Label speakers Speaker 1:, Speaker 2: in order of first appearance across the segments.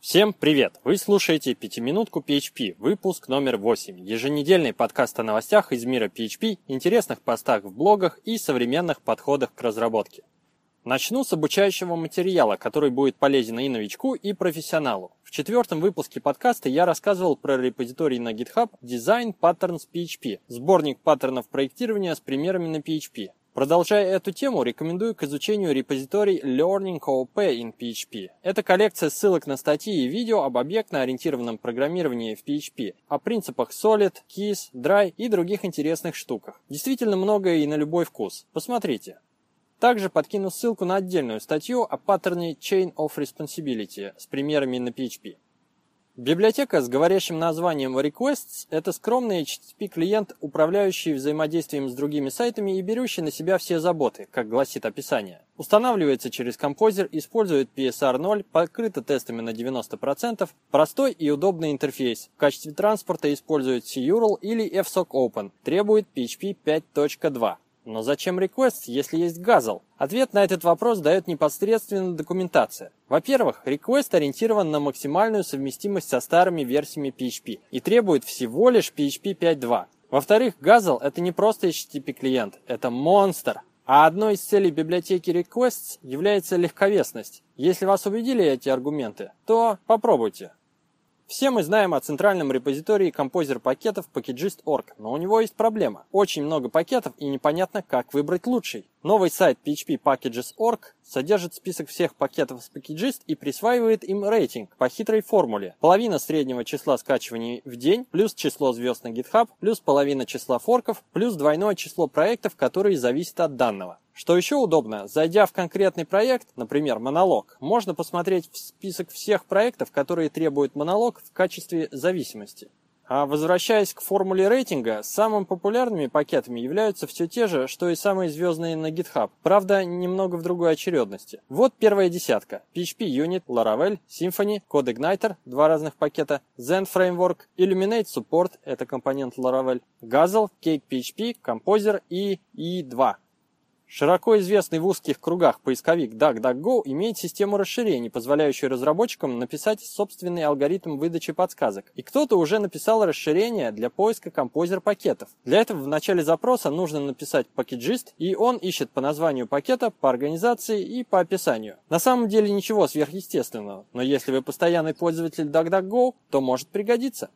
Speaker 1: Всем привет! Вы слушаете «Пятиминутку PHP», выпуск номер 8, еженедельный подкаст о новостях из мира PHP, интересных постах в блогах и современных подходах к разработке. Начну с обучающего материала, который будет полезен и новичку, и профессионалу. В четвертом выпуске подкаста я рассказывал про репозиторий на GitHub Design Patterns PHP, сборник паттернов проектирования с примерами на PHP. Продолжая эту тему, рекомендую к изучению репозиторий Learning OOP in PHP. Это коллекция ссылок на статьи и видео об объектно-ориентированном программировании в PHP, о принципах Solid, Keys, Dry и других интересных штуках. Действительно много и на любой вкус. Посмотрите. Также подкину ссылку на отдельную статью о паттерне Chain of Responsibility с примерами на PHP. Библиотека с говорящим названием Requests – это скромный HTTP-клиент, управляющий взаимодействием с другими сайтами и берущий на себя все заботы, как гласит описание. Устанавливается через композер, использует PSR 0, покрыто тестами на 90%, простой и удобный интерфейс. В качестве транспорта использует CURL или FSOC Open, требует PHP 5.2. Но зачем request, если есть Guzzle? Ответ на этот вопрос дает непосредственно документация. Во-первых, request ориентирован на максимальную совместимость со старыми версиями PHP и требует всего лишь PHP 5.2. Во-вторых, Guzzle это не просто HTTP клиент, это монстр. А одной из целей библиотеки Requests является легковесность. Если вас убедили эти аргументы, то попробуйте. Все мы знаем о центральном репозитории композер пакетов Packagist.org, но у него есть проблема. Очень много пакетов и непонятно, как выбрать лучший. Новый сайт PHP Packages.org содержит список всех пакетов с Packagist и присваивает им рейтинг по хитрой формуле. Половина среднего числа скачиваний в день, плюс число звезд на GitHub, плюс половина числа форков, плюс двойное число проектов, которые зависят от данного. Что еще удобно, зайдя в конкретный проект, например, монолог, можно посмотреть в список всех проектов, которые требуют монолог в качестве зависимости. А возвращаясь к формуле рейтинга, самыми популярными пакетами являются все те же, что и самые звездные на GitHub, правда, немного в другой очередности. Вот первая десятка. PHP Unit, Laravel, Symfony, CodeIgniter, два разных пакета, Zen Framework, Illuminate Support, это компонент Laravel, Guzzle, Cake PHP, Composer и E2. Широко известный в узких кругах поисковик DuckDuckGo имеет систему расширений, позволяющую разработчикам написать собственный алгоритм выдачи подсказок. И кто-то уже написал расширение для поиска композер-пакетов. Для этого в начале запроса нужно написать пакетжист, и он ищет по названию пакета, по организации и по описанию. На самом деле ничего сверхъестественного, но если вы постоянный пользователь DuckDuckGo, то может пригодиться.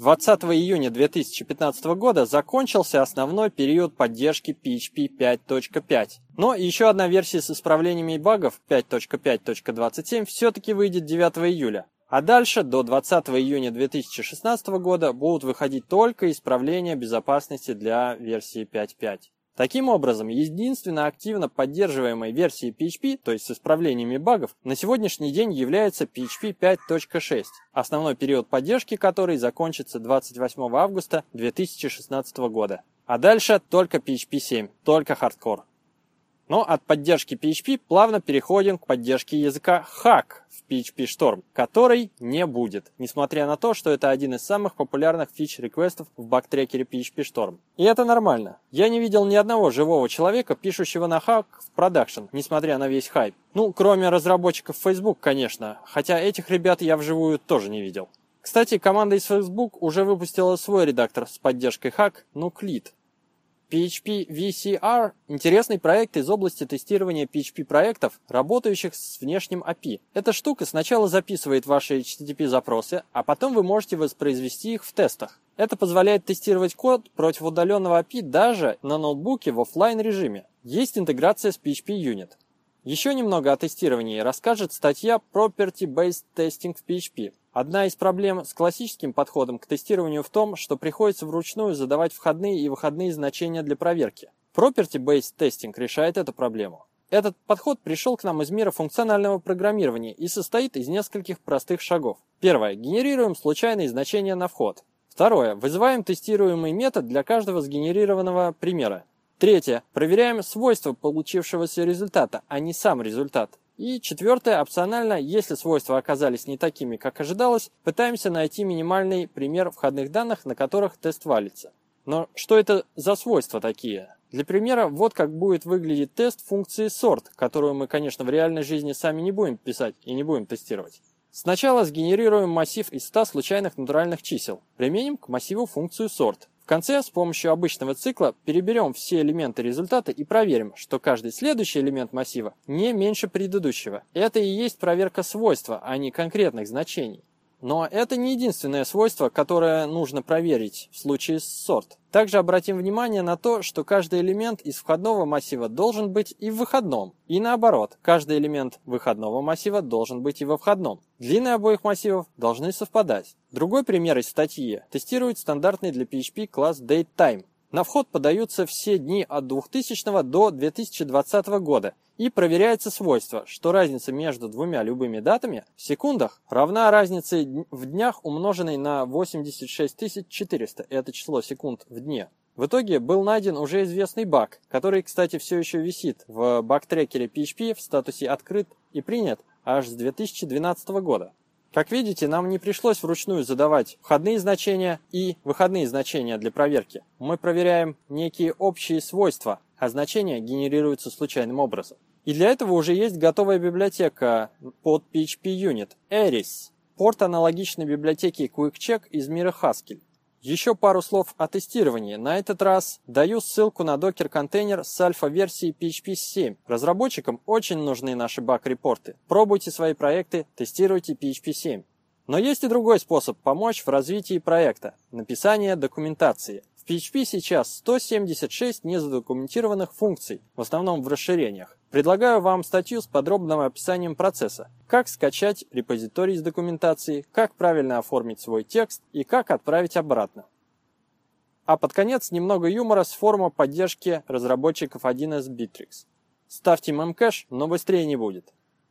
Speaker 1: 20 июня 2015 года закончился основной период поддержки PHP 5.5. Но еще одна версия с исправлениями багов 5.5.27 все-таки выйдет 9 июля. А дальше, до 20 июня 2016 года, будут выходить только исправления безопасности для версии 5.5. Таким образом, единственно активно поддерживаемой версией PHP, то есть с исправлениями багов, на сегодняшний день является PHP 5.6, основной период поддержки которой закончится 28 августа 2016 года. А дальше только PHP 7, только хардкор. Но от поддержки PHP плавно переходим к поддержке языка Hack в PHP Storm, который не будет, несмотря на то, что это один из самых популярных фич-реквестов в бактрекере PHP Storm. И это нормально. Я не видел ни одного живого человека, пишущего на Hack в продакшн, несмотря на весь хайп. Ну, кроме разработчиков Facebook, конечно, хотя этих ребят я вживую тоже не видел. Кстати, команда из Facebook уже выпустила свой редактор с поддержкой Hack, Nucleat. PHP VCR – интересный проект из области тестирования PHP-проектов, работающих с внешним API. Эта штука сначала записывает ваши HTTP-запросы, а потом вы можете воспроизвести их в тестах. Это позволяет тестировать код против удаленного API даже на ноутбуке в офлайн режиме. Есть интеграция с PHP Unit. Еще немного о тестировании расскажет статья Property Based Testing в PHP. Одна из проблем с классическим подходом к тестированию в том, что приходится вручную задавать входные и выходные значения для проверки. Property-Based Testing решает эту проблему. Этот подход пришел к нам из мира функционального программирования и состоит из нескольких простых шагов. Первое. Генерируем случайные значения на вход. Второе. Вызываем тестируемый метод для каждого сгенерированного примера. Третье. Проверяем свойства получившегося результата, а не сам результат. И четвертое, опционально, если свойства оказались не такими, как ожидалось, пытаемся найти минимальный пример входных данных, на которых тест валится. Но что это за свойства такие? Для примера, вот как будет выглядеть тест функции sort, которую мы, конечно, в реальной жизни сами не будем писать и не будем тестировать. Сначала сгенерируем массив из 100 случайных натуральных чисел. Применим к массиву функцию sort. В конце с помощью обычного цикла переберем все элементы результата и проверим, что каждый следующий элемент массива не меньше предыдущего. Это и есть проверка свойства, а не конкретных значений. Но это не единственное свойство, которое нужно проверить в случае с sort. Также обратим внимание на то, что каждый элемент из входного массива должен быть и в выходном. И наоборот, каждый элемент выходного массива должен быть и во входном. Длины обоих массивов должны совпадать. Другой пример из статьи тестирует стандартный для PHP класс DateTime. На вход подаются все дни от 2000 до 2020 года и проверяется свойство, что разница между двумя любыми датами в секундах равна разнице в днях, умноженной на 86400. Это число секунд в дне. В итоге был найден уже известный баг, который, кстати, все еще висит в баг-трекере PHP в статусе «Открыт» и принят аж с 2012 года. Как видите, нам не пришлось вручную задавать входные значения и выходные значения для проверки. Мы проверяем некие общие свойства, а значения генерируются случайным образом. И для этого уже есть готовая библиотека под PHP Unit Eris, порт аналогичной библиотеке QuickCheck из мира Haskell. Еще пару слов о тестировании. На этот раз даю ссылку на докер-контейнер с альфа-версией PHP 7. Разработчикам очень нужны наши баг-репорты. Пробуйте свои проекты, тестируйте PHP 7. Но есть и другой способ помочь в развитии проекта – написание документации. В PHP сейчас 176 незадокументированных функций, в основном в расширениях. Предлагаю вам статью с подробным описанием процесса. Как скачать репозиторий с документацией, как правильно оформить свой текст и как отправить обратно. А под конец немного юмора с форума поддержки разработчиков 1С Bittrex. Ставьте мемкэш, но быстрее не будет.